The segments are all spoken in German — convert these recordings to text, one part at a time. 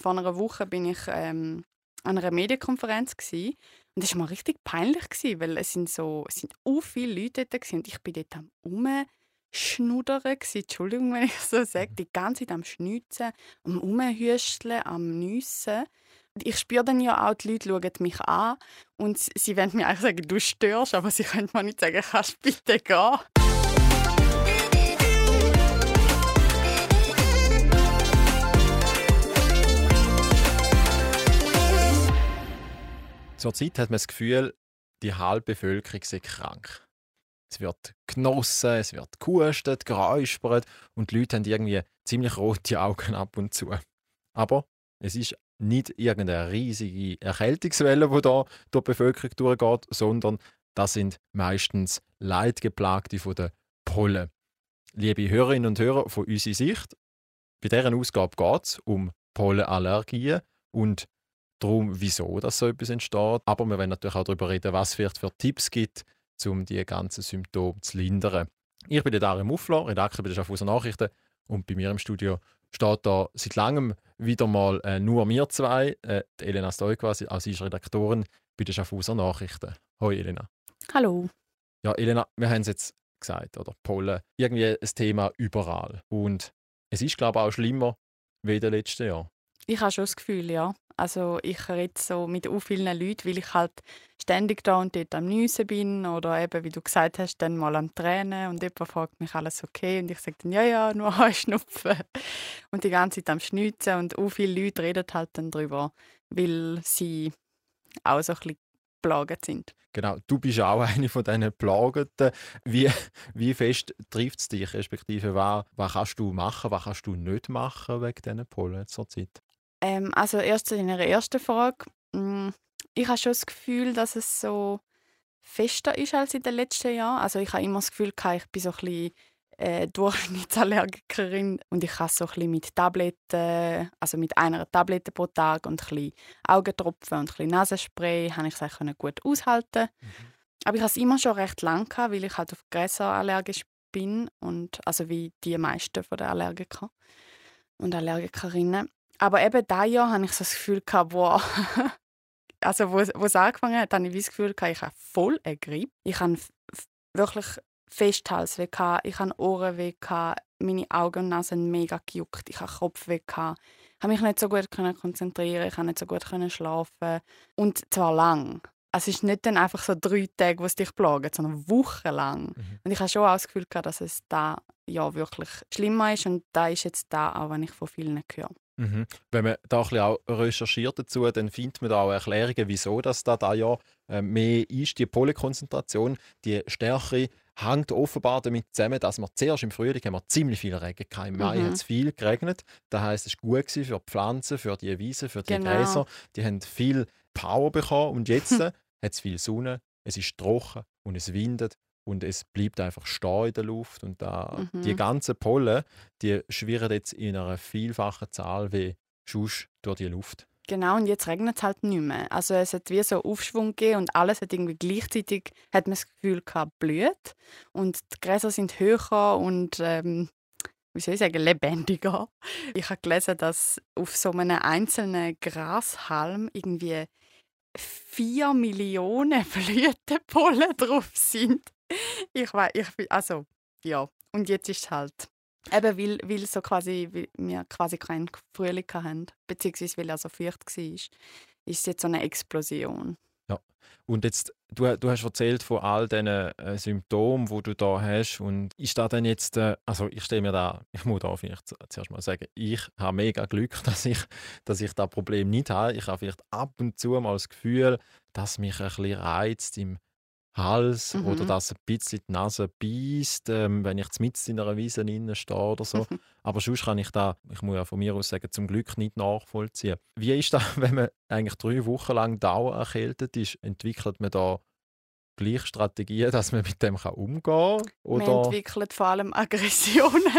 vor einer Woche bin ich ähm, an einer Medienkonferenz gewesen. und das war mir richtig peinlich gewesen, weil es sind so es sind u viele Leute dort gewesen, und ich bin dort am umschnuddern gewesen. Entschuldigung, wenn ich so sage, die ganze Zeit am Schnitzen, am umhüsteln, am Nüssen. Ich spüre dann ja auch, die Leute schauen mich an und sie wollen mir eigentlich sagen, du störst, aber sie können mir nicht sagen, kannst bitte gehen. Zurzeit hat man das Gefühl, die halbe Bevölkerung sei krank. Es wird genossen, es wird gehustet, geräuspert und die Leute haben irgendwie ziemlich rote Augen ab und zu. Aber es ist nicht irgendeine riesige Erkältungswelle, die da durch die Bevölkerung durchgeht, sondern das sind meistens Leidgeplagte von den Pollen. Liebe Hörerinnen und Hörer von unserer Sicht, bei dieser Ausgabe geht es um Pollenallergien und darum, wieso das so etwas entsteht. Aber wir wollen natürlich auch darüber reden, was es vielleicht für Tipps gibt, um die ganzen Symptome zu lindern. Ich bin der Dario Muffler, Redakteur bei der Schaffhauser Nachrichten und bei mir im Studio steht da seit langem wieder mal äh, nur wir zwei. Äh, Elena Stoy quasi, als ist Redaktorin bei der Schaffhauser Nachrichten. Hoi Elena. Hallo. Ja, Elena, wir haben es jetzt gesagt, oder? Pollen, irgendwie ein Thema überall. Und es ist, glaube ich, auch schlimmer wie in den letzten Jahren. Ich habe schon das Gefühl, ja. Also ich rede so mit so vielen Leuten, weil ich halt ständig da und dort am Nüssen bin oder eben, wie du gesagt hast, dann mal am Tränen und jemand fragt mich, alles okay? Und ich sage dann, ja, ja, nur Schnupfen. Und die ganze Zeit am Schnitzen und so viele Leute reden halt dann darüber, weil sie auch so ein bisschen plagend sind. Genau, du bist auch eine von diesen Plagenden. Wie, wie fest trifft es dich, respektive was, was kannst du machen, was kannst du nicht machen wegen diesen Pollen zur Zeit? Ähm, also erst in der ersten Frage. Mm, ich habe schon das Gefühl, dass es so fester ist als in den letzten Jahren. Also ich habe immer das Gefühl, ich bin so ein bisschen äh, Durchschnittsallergikerin und ich kann so ein bisschen mit Tabletten, also mit einer Tablette pro Tag und ein bisschen Augentropfen und ein bisschen Nasenspray, habe ich es gut aushalten. Mhm. Aber ich habe es immer schon recht lang gehabt, weil ich halt auf Gräser allergisch bin und also wie die meisten von den Allergiker und Allergikerinnen. Aber eben dieses Jahr hatte ich so das Gefühl, gehabt, wow, also wo, wo es angefangen hat, hatte ich das Gefühl, gehabt, ich habe voll eine Grippe. Ich habe wirklich Festhals weg, ich hatte Ohrenweh, meine Augen und Nase mega gejuckt, ich hatte Kopfweh, ich konnte mich nicht so gut konzentrieren, ich konnte nicht so gut schlafen und zwar lang. Also es ist nicht dann einfach so drei Tage, wo es dich plagen, sondern wochenlang. Mhm. Und ich habe schon auch das Gefühl gehabt, dass es da ja wirklich schlimmer ist und da ist jetzt da auch, wenn ich von vielen höre. Mhm. Wenn man da ein auch recherchiert dazu, dann findet man da auch Erklärungen, wieso das da, da ja äh, mehr ist. Die Pollenkonzentration, die stärkere, hängt offenbar damit zusammen, dass wir zuerst im Frühling haben wir ziemlich viel Regen hatten. Im Mai mhm. hat es viel geregnet. Das heisst, es war gut für die Pflanzen, für die Wiesen, für die genau. Gräser. Die haben viel Power bekommen und jetzt hat es viel Sonne, es ist trocken und es windet und es bleibt einfach stehen in der Luft und da, mhm. die ganzen Pollen, die schwirren jetzt in einer vielfachen Zahl wie Schuss durch die Luft. Genau, und jetzt regnet es halt nicht mehr. Also es hat wie so Aufschwung gegeben und alles hat irgendwie gleichzeitig, hat man das Gefühl gehabt, blüht. Und die Gräser sind höher und, ähm, wie soll ich sagen, lebendiger. Ich habe gelesen, dass auf so einem einzelnen Grashalm irgendwie vier Millionen Blütenpollen drauf sind ich weiß, ich, also, ja. Und jetzt ist es halt, eben weil, weil so quasi, weil wir quasi keinen Frühling hatten, beziehungsweise weil er so feucht war, ist es jetzt so eine Explosion. Ja. Und jetzt, du, du hast erzählt von all diesen äh, Symptomen, die du da hast. Und ist da dann jetzt, äh, also ich stelle mir da, ich muss da vielleicht zuerst mal sagen, ich habe mega Glück, dass ich, dass ich das Problem nicht habe. Ich habe vielleicht ab und zu mal das Gefühl, dass mich ein bisschen reizt im Hals mhm. oder dass ein bisschen die Nase beißt, ähm, wenn ich mit in einer Wiese stehe oder so. Mhm. Aber sonst kann ich da, ich muss ja von mir aus sagen, zum Glück nicht nachvollziehen. Wie ist das, wenn man eigentlich drei Wochen lang dauer erkältet ist? Entwickelt man da gleich Strategien, dass man mit dem umgehen kann? Oder? Man entwickelt vor allem Aggressionen.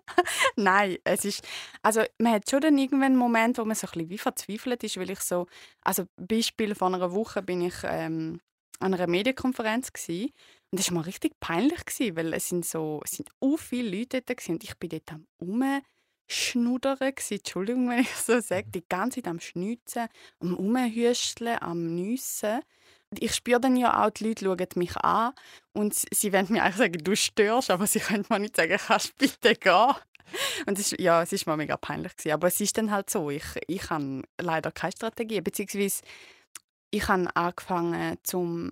Nein, es ist, also man hat schon dann irgendwann einen Moment, wo man so ein bisschen wie verzweifelt ist, weil ich so, also Beispiel von einer Woche bin ich ähm, an einer Medienkonferenz gewesen. und das war mir richtig peinlich gewesen, weil es sind so es sind so viele Leute dort und ich bin dort am Schnudern. Entschuldigung, wenn ich so sage. Die ganze Zeit am Schnitzen, am Umhüsteln, am Nüssen. Ich spüre dann ja auch, die Leute schauen mich an und sie wollen mir eigentlich sagen, du störst, aber sie können mir nicht sagen, kannst bitte gehen. Und es, ja, es ist mir mega peinlich gewesen. aber es ist dann halt so, ich, ich habe leider keine Strategie, beziehungsweise ich habe angefangen zum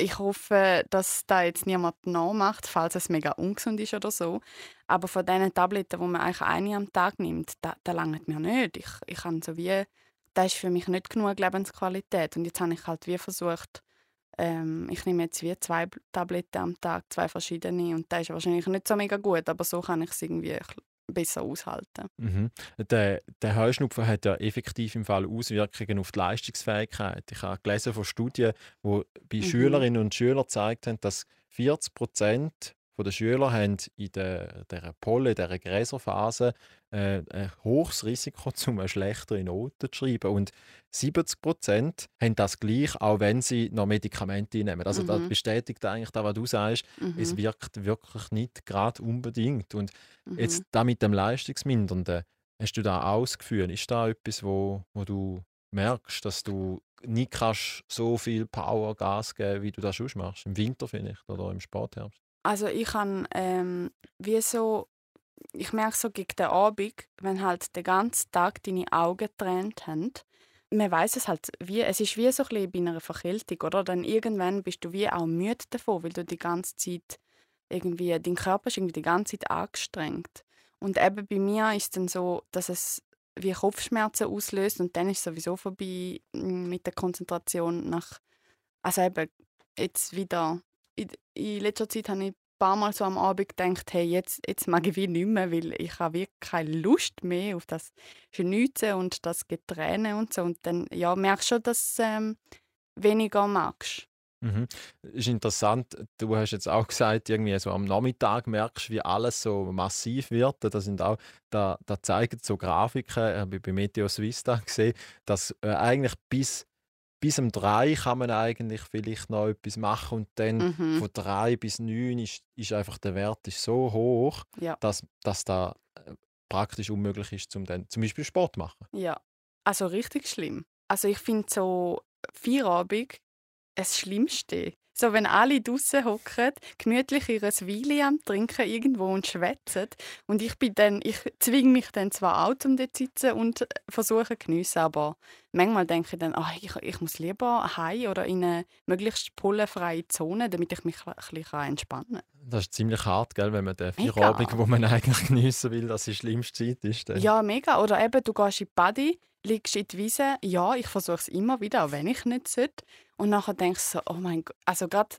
ich hoffe, dass da jetzt niemand nachmacht, falls es mega ungesund ist oder so. Aber von diesen Tabletten, die man eigentlich eine am Tag nimmt, da, da langt mir nicht. Ich, ich habe so wie, das ist für mich nicht genug Lebensqualität. Und jetzt habe ich halt wie versucht, ähm, ich nehme jetzt wie zwei Tabletten am Tag, zwei verschiedene. Und das ist wahrscheinlich nicht so mega gut, aber so kann ich es irgendwie besser aushalten. Mhm. Der, der Heuschnupfen hat ja effektiv im Fall Auswirkungen auf die Leistungsfähigkeit. Ich habe gelesen von Studien, die bei mhm. Schülerinnen und Schülern gezeigt haben, dass 40 Prozent der Schüler haben in der, der Polle, der Gräserphase, äh, ein hohes Risiko, um eine schlechtere Note zu schreiben. Und 70 Prozent haben das gleich, auch wenn sie noch Medikamente nehmen. Also mhm. das bestätigt eigentlich das, was du sagst. Mhm. Es wirkt wirklich nicht gerade unbedingt. Und mhm. jetzt da mit dem Leistungsmindernden, hast du da auch das Gefühl, ist da etwas, wo, wo du merkst, dass du nicht kannst so viel Power, Gas geben, wie du das schon machst? Im Winter vielleicht oder im Sportherbst? Also ich kann ähm, wie so, ich merke so gegen den Abend, wenn halt den ganzen Tag deine Augen getrennt haben, man weiß es halt, wie, es ist wie so ein bei einer Verkältung, oder? Dann irgendwann bist du wie auch müde davon, weil du die ganze Zeit irgendwie, dein Körper ist irgendwie die ganze Zeit angestrengt. Und eben bei mir ist es dann so, dass es wie Kopfschmerzen auslöst und dann ist es sowieso vorbei mm, mit der Konzentration nach, also eben jetzt wieder in, letzter Zeit habe ich ein paar Mal so am Abend gedacht, hey, jetzt, jetzt mag ich wie nicht mehr, weil ich habe wirklich keine Lust mehr auf das Schnitzen und das Geträne und so. Und dann ja, merkst du schon, dass du ähm, weniger magst. Mhm. Ist interessant, du hast jetzt auch gesagt, irgendwie so am Nachmittag merkst du, wie alles so massiv wird. Da, sind auch, da, da zeigen so Grafiken, habe ich bei Meteo Suisse gesehen, dass äh, eigentlich bis bis um drei kann man eigentlich vielleicht noch etwas machen und dann mhm. von drei bis neun ist, ist einfach der Wert ist so hoch, ja. dass, dass da äh, praktisch unmöglich ist, zum dann zum Beispiel Sport zu machen. Ja, also richtig schlimm. Also ich finde so Feierabend das Schlimmste. So, wenn alle draußen hocken, gemütlich ihre Weile am Trinken irgendwo und schwätzen. Und ich bin dann, ich zwinge mich dann zwar auch, um dort zu sitzen und versuche geniessen, aber manchmal denke ich dann, ach, ich, ich muss lieber heim oder in eine möglichst pollenfreie Zone, damit ich mich ein bisschen entspannen kann. Das ist ziemlich hart, gell, wenn man den Feierabend, wo man eigentlich geniessen will, dass die schlimmste Zeit ist. Dann. Ja, mega. Oder eben, du gehst in die Body, liegst in die Wiese. Ja, ich versuche es immer wieder, auch wenn ich nicht sollte. Und nachher denkst du so, oh mein Gott, also gerade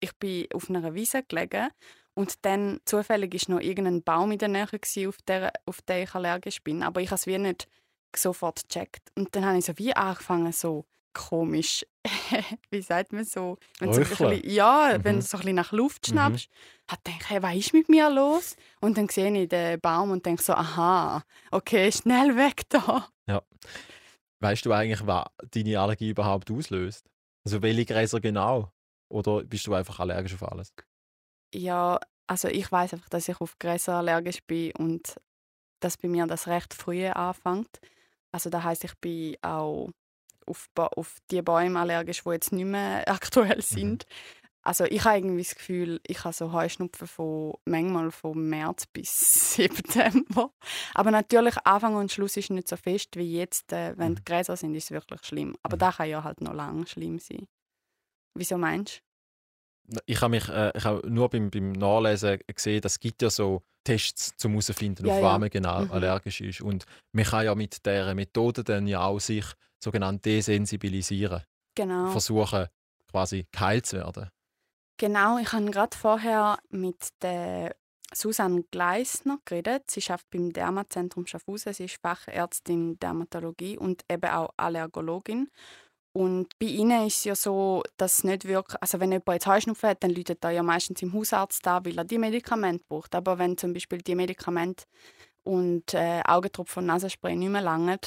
ich bin auf einer Wiese gelegen und dann zufällig ist noch irgendein Baum in der Nähe gewesen, auf der, auf den ich allergisch bin, aber ich habe es wie nicht sofort gecheckt. Und dann habe ich so wie angefangen, so komisch, wie sagt man so, wenn so bisschen, ja, mhm. wenn du so ein bisschen nach Luft mhm. schnappst, mhm. hat gedacht, hey, was ist mit mir los? Und dann sehe ich den Baum und denke so, aha, okay, schnell weg da. Ja. Weißt du eigentlich, was deine Allergie überhaupt auslöst? Also welche Gräser genau? Oder bist du einfach allergisch auf alles? Ja, also ich weiß einfach, dass ich auf Gräser allergisch bin und dass bei mir das recht früh anfängt. Also das heißt, ich bin auch auf, auf die Bäume allergisch, die jetzt nicht mehr aktuell mhm. sind. Mhm. Also ich habe irgendwie das Gefühl, ich habe so Heuschnupfen von manchmal von März bis September. Aber natürlich Anfang und Schluss ist nicht so fest wie jetzt, äh, wenn die mhm. Gräser sind, ist es wirklich schlimm. Aber mhm. da kann ja halt noch lange schlimm sein. Wieso meinst du? Ich habe mich äh, ich habe nur beim, beim Nachlesen gesehen, dass es gibt ja so Tests zum herausfinden, ja, auf was man genau mhm. allergisch ist. Und man kann ja mit dieser Methode dann ja auch sich sogenannt desensibilisieren. Genau. Versuchen, quasi geheilt zu werden. Genau, ich habe gerade vorher mit der Susanne Gleisner geredet. Sie arbeitet beim Dermazentrum Schaffhausen. Sie ist Fachärztin Dermatologie und eben auch Allergologin. Und bei ihnen ist es ja so, dass nicht wirklich, also wenn jemand jetzt Heuschnupfen hat, dann läutet er ja meistens im Hausarzt da, weil er die Medikamente braucht. Aber wenn zum Beispiel die Medikamente und äh, Augentropfen und Nasenspray nicht mehr langen,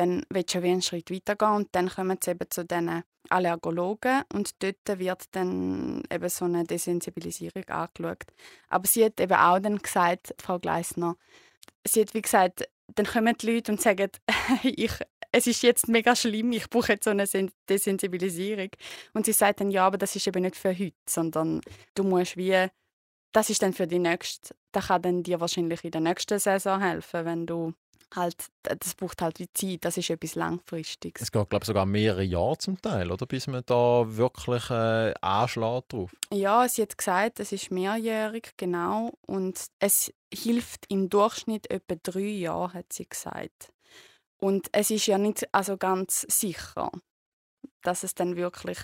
dann willst du wie einen Schritt weitergehen und dann kommen sie eben zu diesen Allergologen und dort wird dann eben so eine Desensibilisierung angeschaut. Aber sie hat eben auch dann gesagt, Frau Gleisner, sie hat wie gesagt, dann kommen die Leute und sagen, ich, es ist jetzt mega schlimm, ich brauche jetzt so eine Desensibilisierung. Und sie sagt dann, ja, aber das ist eben nicht für heute, sondern du musst wie, das ist dann für die nächste, das kann dann dir wahrscheinlich in der nächsten Saison helfen, wenn du halt, das braucht halt wie Zeit, das ist etwas Langfristiges. Es geht, glaube ich, sogar mehrere Jahre zum Teil, oder? Bis man da wirklich äh, anschlägt drauf. Ja, sie hat gesagt, es ist mehrjährig, genau. Und es hilft im Durchschnitt etwa drei Jahre, hat sie gesagt. Und es ist ja nicht also ganz sicher, dass es dann wirklich.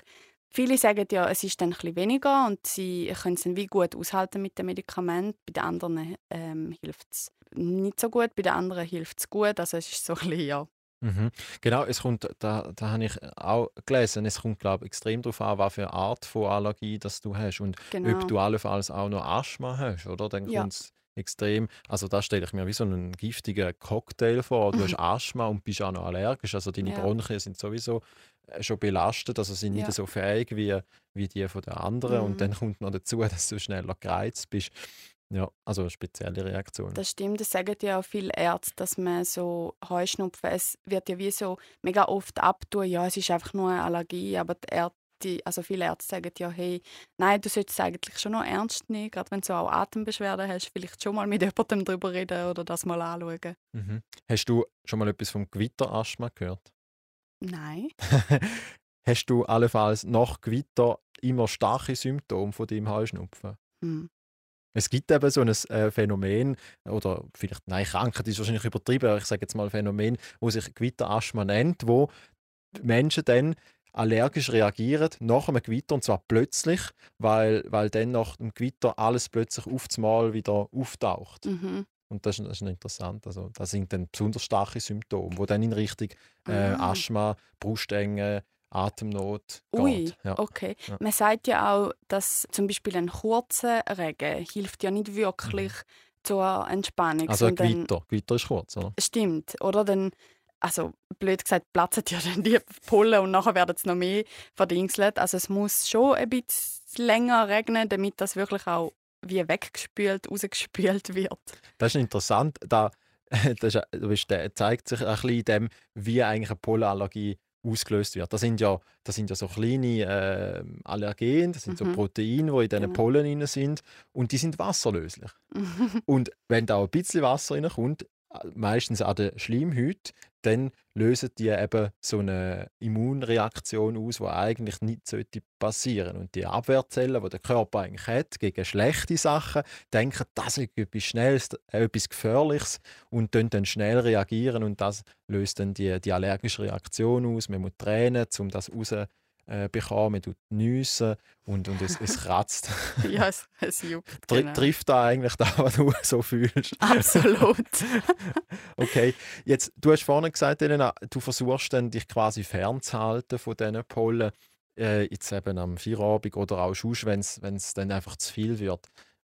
Viele sagen ja, es ist dann ein bisschen weniger und sie können es dann wie gut aushalten mit dem Medikament. Bei den anderen ähm, hilft es nicht so gut, bei den anderen hilft es gut. Also es ist so ein bisschen, ja. Mhm. Genau, es kommt, da, da habe ich auch gelesen, es kommt glaube ich, extrem darauf an, was für eine Art von Allergie das du hast und Genau. ob du allenfalls auch noch Asthma hast, oder? Dann Ja. kommt extrem, also da stelle ich mir wie so einen giftigen Cocktail vor. Du hast Asthma und bist auch noch allergisch, also deine Ja. Bronchien sind sowieso äh, schon belastet, also sind nicht Ja. so fähig wie, wie die von den anderen und Mhm. dann kommt noch dazu, dass du schneller gereizt bist. Ja, also eine spezielle Reaktion. Das stimmt, das sagen ja auch viele Ärzte, dass man so Heuschnupfen, es wird ja wie so mega oft abtun, ja, es ist einfach nur eine Allergie, aber die Ärzte, also viele Ärzte sagen ja, hey, nein, du solltest es eigentlich schon noch ernst nehmen, gerade wenn du auch Atembeschwerden hast, vielleicht schon mal mit jemandem darüber reden oder das mal anschauen. Mhm. Hast du schon mal etwas vom Gewitterasthma gehört? Nein. Hast du allenfalls nach Gewitter immer starke Symptome von deinem Heuschnupfen? Hm. Es gibt eben so ein äh, Phänomen, oder vielleicht, nein, Krankheit ist wahrscheinlich übertrieben, aber ich sage jetzt mal ein Phänomen, wo sich Gewitterasthma nennt, wo Menschen dann allergisch reagieren nach einem Gewitter und zwar plötzlich, weil, weil dann nach dem Gewitter alles plötzlich auf Mal wieder auftaucht. Mhm. Und das ist, das ist interessant. Also, das sind dann besonders starke Symptome, die dann in Richtung äh, Ah. Asthma, Brustenge, Atemnot Ui, geht. Ja. okay. Ja. Man sagt ja auch, dass zum Beispiel ein kurzer Regen hilft ja nicht wirklich zur Entspannung. Mhm. Also Gewitter. Gewitter ist kurz, oder? Stimmt, oder? Dann, also blöd gesagt, platzen ja dann die Pollen und nachher werden es noch mehr verdingselt. Also es muss schon ein bisschen länger regnen, damit das wirklich auch wie weggespült, rausgespült wird. Das ist interessant. Da, das ist, der zeigt sich ein bisschen in dem, wie eigentlich eine Pollenallergie ausgelöst wird. Das sind ja, das sind ja so kleine äh, Allergene, das sind so Mhm. Proteine, die in diesen Genau. Pollen drin sind und die sind wasserlöslich. Und wenn da ein bisschen Wasser reinkommt, meistens an der Schleimhaut, dann lösen die eben so eine Immunreaktion aus, die eigentlich nicht sollte passieren Und die Abwehrzellen, die der Körper eigentlich hat gegen schlechte Sachen, denken, das ist etwas Schnelles, etwas Gefährliches und dann, schnell reagieren und das löst dann die, die allergische Reaktion aus. Man muss tränen, um das rauszubekommen. Äh, bekommen. man tut nüssen und, und es, es kratzt. ja, es, es juckt. Tri genau. Trifft da eigentlich das, was du so fühlst? Absolut. Okay, jetzt, du hast vorhin gesagt, Elena, du versuchst dann, dich quasi fernzuhalten von diesen Pollen, äh, jetzt eben am Feierabend oder auch sonst, wenn es dann einfach zu viel wird.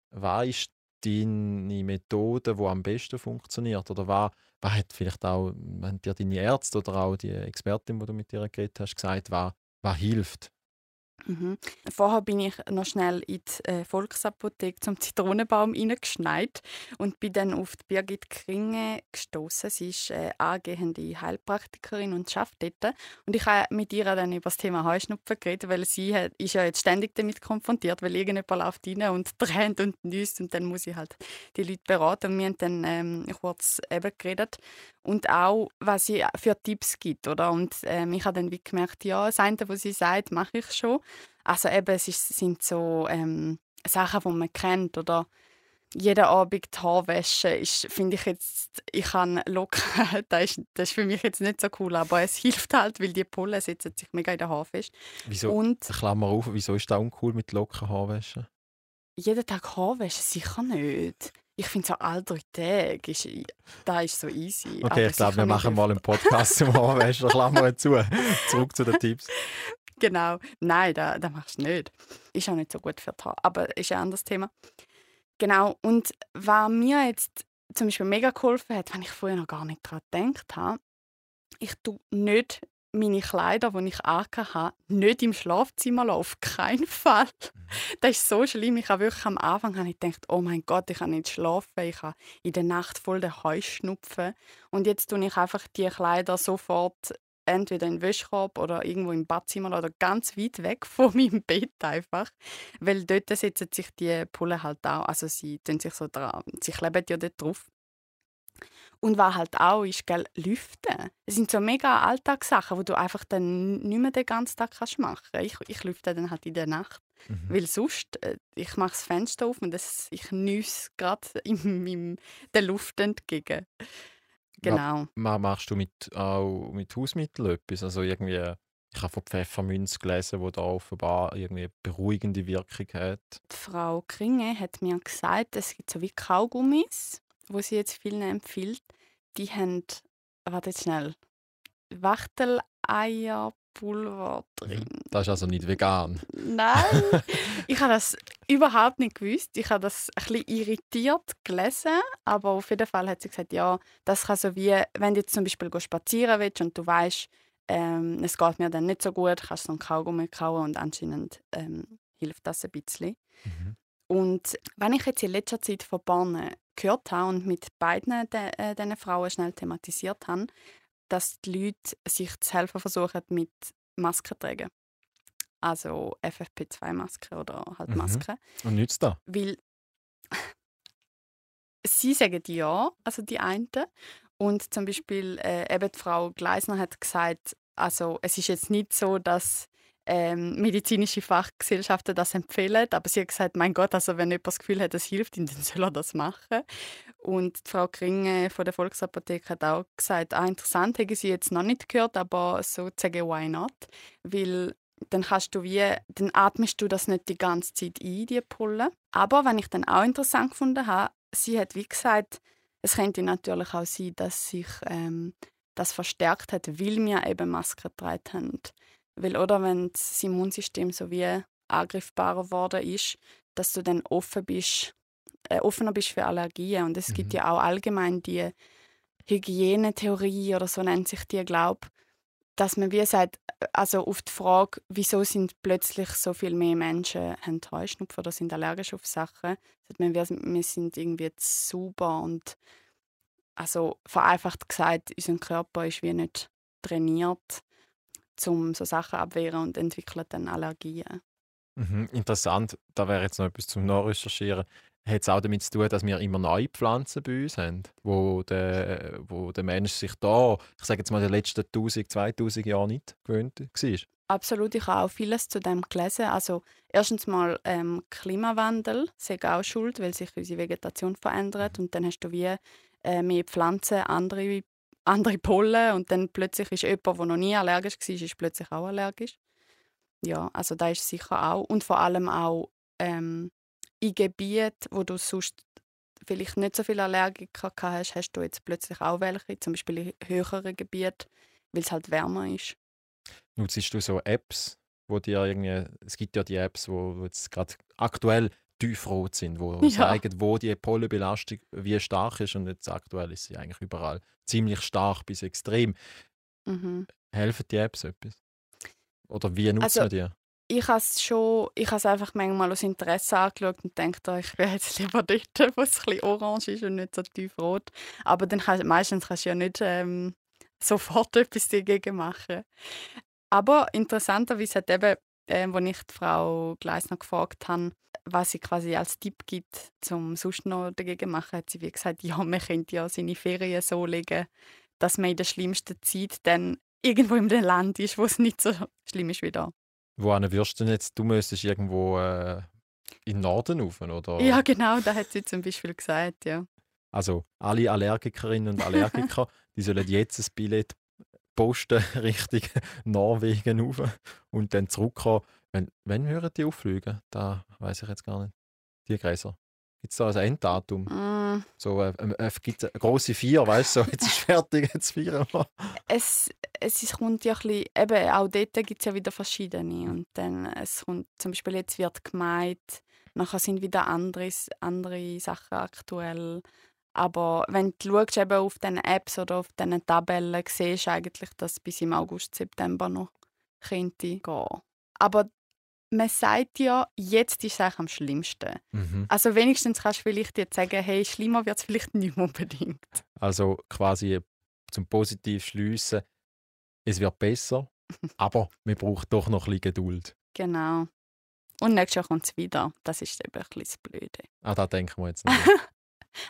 Was ist deine Methode, die am besten funktioniert? Oder was, was hat vielleicht auch, haben dir deine Ärzte oder auch die Expertin, die du mit dir geredet hast, gesagt, was, was hilft? Mhm. Vorher bin ich noch schnell in die äh, Volksapotheke zum Zitronenbaum hineingeschneit und bin dann auf die Birgit Kringe gestoßen. Sie ist äh, angehende Heilpraktikerin und arbeitet dort. Und ich habe mit ihr dann über das Thema Heuschnupfen geredet, weil sie hat, ist ja jetzt ständig damit konfrontiert, weil irgendjemand läuft rein und tränt und nüsst und dann muss ich halt die Leute beraten. Und wir haben dann ähm, kurz eben geredet und auch, was sie für Tipps gibt, oder? Und ähm, ich habe dann wie gemerkt, ja, das eine, was sie sagt, mache ich schon. Also eben, es ist, sind so ähm, Sachen, die man kennt, oder? Jeden Abend die Haarwäsche ist, finde ich jetzt, ich kann locker, das ist, das ist für mich jetzt nicht so cool, aber es hilft halt, weil die Pollen setzen sich mega in den Haar fest. Wieso, Und Klammer auf, wieso ist das uncool mit locker Haarwäsche? jeden Tag Haarwäsche, sicher nicht. Ich finde so alle drei Tage, ist, das ist so easy. aber Okay, ich glaube, wir machen mal einen. Podcast zum Haarwäsche. Klammer zu. Zurück zu den Tipps. Genau. Nein, das, das machst du nicht. Ist auch nicht so gut für die Haare. Aber ist ein anderes Thema. Genau. Und was mir jetzt zum Beispiel mega geholfen hat, wenn ich vorher noch gar nicht daran gedacht habe, ich tue nicht meine Kleider, die ich hatte, nicht im Schlafzimmer lassen. Auf keinen Fall. Mhm. Das ist so schlimm. Ich habe wirklich am Anfang habe ich gedacht, oh mein Gott, ich kann nicht schlafen. Ich habe in der Nacht voll den Heuschnupfen. Und jetzt tue ich einfach die Kleider sofort entweder in den Wäschkorb oder irgendwo im Badzimmer oder ganz weit weg von meinem Bett einfach. Weil dort setzen sich die Pullen halt auch, also sie tun sich so dran, sie kleben ja dort drauf. Und was halt auch ist, gell, lüften. Es sind so mega Alltagssachen, die du einfach dann nicht mehr den ganzen Tag kannst machen Ich, ich lüfte dann halt in der Nacht. Mhm. Weil sonst, äh, ich mache das Fenster auf und das, ich nüsse gerade der Luft entgegen. Genau. Was machst du mit, auch mit Hausmitteln etwas? Also irgendwie, ich habe von Pfefferminz gelesen, wo da offenbar irgendwie beruhigende Wirkung hat. Die Frau Kringe hat mir gesagt, es gibt so wie Kaugummis, wo sie jetzt vielen empfiehlt. Die haben, warte jetzt schnell, Wachteleier Pulver drin. Das ist also nicht vegan. Nein, ich habe das überhaupt nicht gewusst. Ich habe das ein bisschen irritiert gelesen, aber auf jeden Fall hat sie gesagt, ja, das kann so wie, wenn du jetzt zum Beispiel spazieren willst und du weißt, ähm, es geht mir dann nicht so gut, kannst du so einen Kaugummi kauen und anscheinend ähm, hilft das ein bisschen. Mhm. Und wenn ich jetzt in letzter Zeit von Bahnen gehört habe und mit beiden de, äh, diesen Frauen schnell thematisiert habe, dass die Leute sich zu helfen versuchen mit Masken tragen. Also FFP2-Masken oder halt mhm. Masken. Und nützt da? Weil sie sagen ja, also die einen. Und zum Beispiel äh, eben die Frau Gleisner hat gesagt, also es ist jetzt nicht so, dass ähm, medizinische Fachgesellschaften das empfehlen. Aber sie hat gesagt, mein Gott, also wenn jemand das Gefühl hat, es hilft ihm, dann soll er das machen. Und die Frau Kringe von der Volksapotheke hat auch gesagt, ah, interessant, hätte sie jetzt noch nicht gehört, aber sozusagen why not? Weil dann kannst du wie, dann atmest du das nicht die ganze Zeit ein, die Pulle. Aber wenn ich dann auch interessant gefunden habe, sie hat wie gesagt, es könnte natürlich auch sein, dass sich ähm, das verstärkt hat, weil wir eben Masken getragen haben. Weil, oder wenn das Immunsystem so wie angriffbarer geworden ist, dass du dann offen bist, äh, offener bist für Allergien. Und es mhm. gibt ja auch allgemein die Hygienetheorie oder so nennt sich die, glaube dass man wie sagt, also auf die Frage, wieso sind plötzlich so viel mehr Menschen haben Heuschnupfen oder sind allergisch auf Sachen, sagt man, wir, sind irgendwie super und also vereinfacht gesagt, unser Körper ist wie nicht trainiert um so Sachen abwehren und entwickelt dann Allergien. Mhm, interessant, da wäre jetzt noch etwas zum Nachrecherchieren. Hat es auch damit zu tun, dass wir immer neue Pflanzen bei uns haben, wo der, wo der Mensch sich da, ich sage jetzt mal, in den letzten 1000, 2000 Jahren nicht gewöhnt war? Absolut, ich habe auch vieles zu dem gelesen. Also erstens mal ähm, Klimawandel, ist auch schuld, weil sich unsere Vegetation verändert mhm. und dann hast du wie äh, mehr Pflanzen, andere andere Pollen und dann plötzlich ist jemand, der noch nie allergisch war, ist plötzlich auch allergisch. Ja, also da ist sicher auch. Und vor allem auch ähm, in Gebieten, wo du sonst vielleicht nicht so viele Allergiker hast, hast du jetzt plötzlich auch welche, zum Beispiel in höheren Gebieten, weil es halt wärmer ist. Nutzt du so Apps, wo dir irgendwie, es gibt ja die Apps, wo jetzt gerade aktuell tiefrot sind, wo ja. zeigen, wo die Pollenbelastung wie stark ist. Und jetzt aktuell ist sie eigentlich überall ziemlich stark bis extrem. Mhm. Helfen die Apps etwas? Oder wie nutzen also, die? Ich habe es schon, ich habe einfach manchmal aus Interesse angeschaut und denke, oh, ich wäre jetzt lieber dort, wo es ein bisschen orange ist und nicht so tiefrot. Aber dann kannst, meistens kannst du ja nicht ähm, sofort etwas dagegen machen. Aber interessanterweise hat eben, äh, als ich die Frau Gleisner gefragt habe, was sie quasi als Tipp gibt, zum sonst noch dagegen machen, hat sie wie gesagt, ja, man könnte ja seine Ferien so legen, dass man in der schlimmsten Zeit dann irgendwo im Land ist, wo es nicht so schlimm ist wie da. Wo wirst du denn jetzt? Du müsstest irgendwo äh, in den Norden rauf, oder? Ja, genau, da hat sie zum Beispiel gesagt, ja. Also alle Allergikerinnen und Allergiker, die sollen jetzt ein Billett posten Richtung Norwegen rauf und dann zurückkommen wenn, wenn hören die auffliegen? Da weiß ich jetzt gar nicht. Die Gräser. Gibt es da ein Enddatum? Mm. So, äh, äh, gibt eine große Vier, weißt du, so, jetzt ist fertig, jetzt feiern wir. Es, es kommt ja ein bisschen, eben, auch dort gibt es ja wieder verschiedene. Und dann, es kommt, zum Beispiel jetzt wird gemeint, nachher sind wieder andere, andere Sachen aktuell. Aber wenn du schaust, eben auf diesen Apps oder auf diesen Tabellen, siehst du eigentlich, dass es bis im August, September noch könnte gehen. Aber man sagt ja, jetzt ist es eigentlich am schlimmsten. Mhm. Also wenigstens kannst du vielleicht jetzt sagen, hey, schlimmer wird es vielleicht nicht mehr unbedingt. Also quasi zum positiv schliessen, es wird besser, aber man braucht doch noch ein bisschen Geduld. Genau. Und nächstes Jahr kommt es wieder. Das ist eben ein bisschen das Blöde. Ah, da denken wir jetzt nicht.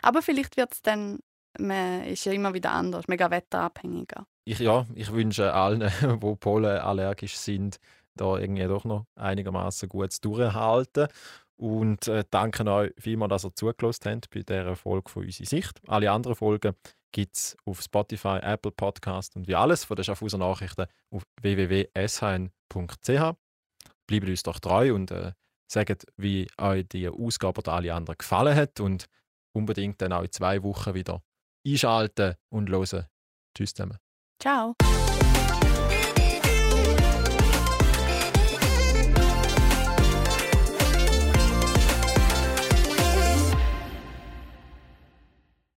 Aber vielleicht wird es dann, man ist ja immer wieder anders, mega wetterabhängiger. ich, ja, ich wünsche allen, die pollenallergisch sind, da irgendwie doch noch einigermaßen gut zu durchhalten. Und äh, danke euch vielmals, dass ihr zugelassen habt bei dieser Folge von «Unsere Sicht». Alle anderen Folgen gibt es auf Spotify, Apple Podcast und wie alles von den Schaffhauser Nachrichten auf www.shn.ch. Bleibt uns doch treu und äh, sagt, wie euch die Ausgabe oder alle anderen gefallen hat und unbedingt dann auch in zwei Wochen wieder einschalten und hören. Tschüss zusammen. Ciao.